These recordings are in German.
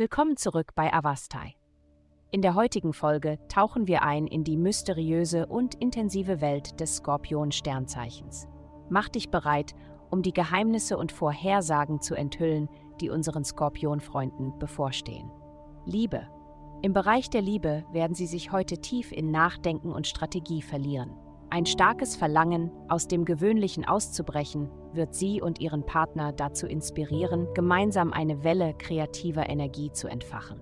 Willkommen zurück bei Avastai. In der heutigen Folge tauchen wir ein in die mysteriöse und intensive Welt des Skorpion-Sternzeichens. Mach dich bereit, um die Geheimnisse und Vorhersagen zu enthüllen, die unseren Skorpion-Freunden bevorstehen. Liebe. Im Bereich der Liebe werden sie sich heute tief in Nachdenken und Strategie verlieren. Ein starkes Verlangen, aus dem Gewöhnlichen auszubrechen, wird Sie und Ihren Partner dazu inspirieren, gemeinsam eine Welle kreativer Energie zu entfachen.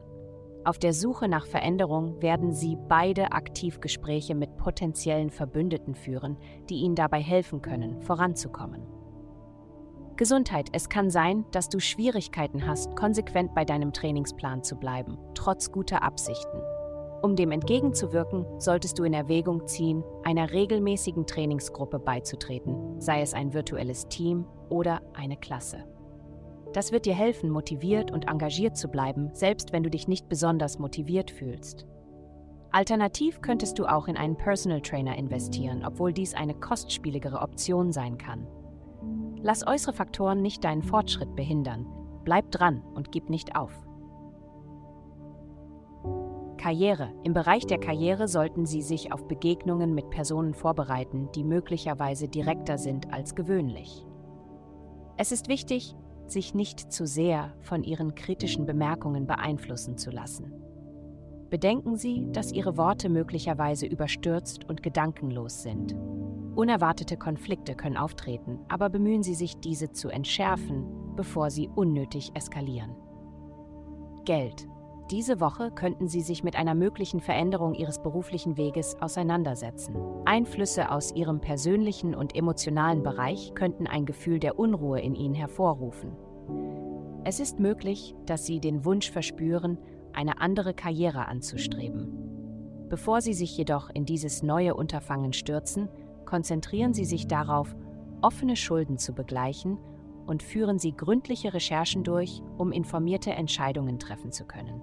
Auf der Suche nach Veränderung werden Sie beide aktiv Gespräche mit potenziellen Verbündeten führen, die Ihnen dabei helfen können, voranzukommen. Gesundheit. Es kann sein, dass du Schwierigkeiten hast, konsequent bei deinem Trainingsplan zu bleiben, trotz guter Absichten. Um dem entgegenzuwirken, solltest du in Erwägung ziehen, einer regelmäßigen Trainingsgruppe beizutreten, sei es ein virtuelles Team oder eine Klasse. Das wird dir helfen, motiviert und engagiert zu bleiben, selbst wenn du dich nicht besonders motiviert fühlst. Alternativ könntest du auch in einen Personal Trainer investieren, obwohl dies eine kostspieligere Option sein kann. Lass äußere Faktoren nicht deinen Fortschritt behindern. Bleib dran und gib nicht auf. Karriere. Im Bereich der Karriere sollten Sie sich auf Begegnungen mit Personen vorbereiten, die möglicherweise direkter sind als gewöhnlich. Es ist wichtig, sich nicht zu sehr von Ihren kritischen Bemerkungen beeinflussen zu lassen. Bedenken Sie, dass Ihre Worte möglicherweise überstürzt und gedankenlos sind. Unerwartete Konflikte können auftreten, aber bemühen Sie sich, diese zu entschärfen, bevor sie unnötig eskalieren. Geld. Diese Woche könnten Sie sich mit einer möglichen Veränderung Ihres beruflichen Weges auseinandersetzen. Einflüsse aus Ihrem persönlichen und emotionalen Bereich könnten ein Gefühl der Unruhe in Ihnen hervorrufen. Es ist möglich, dass Sie den Wunsch verspüren, eine andere Karriere anzustreben. Bevor Sie sich jedoch in dieses neue Unterfangen stürzen, konzentrieren Sie sich darauf, offene Schulden zu begleichen und führen Sie gründliche Recherchen durch, um informierte Entscheidungen treffen zu können.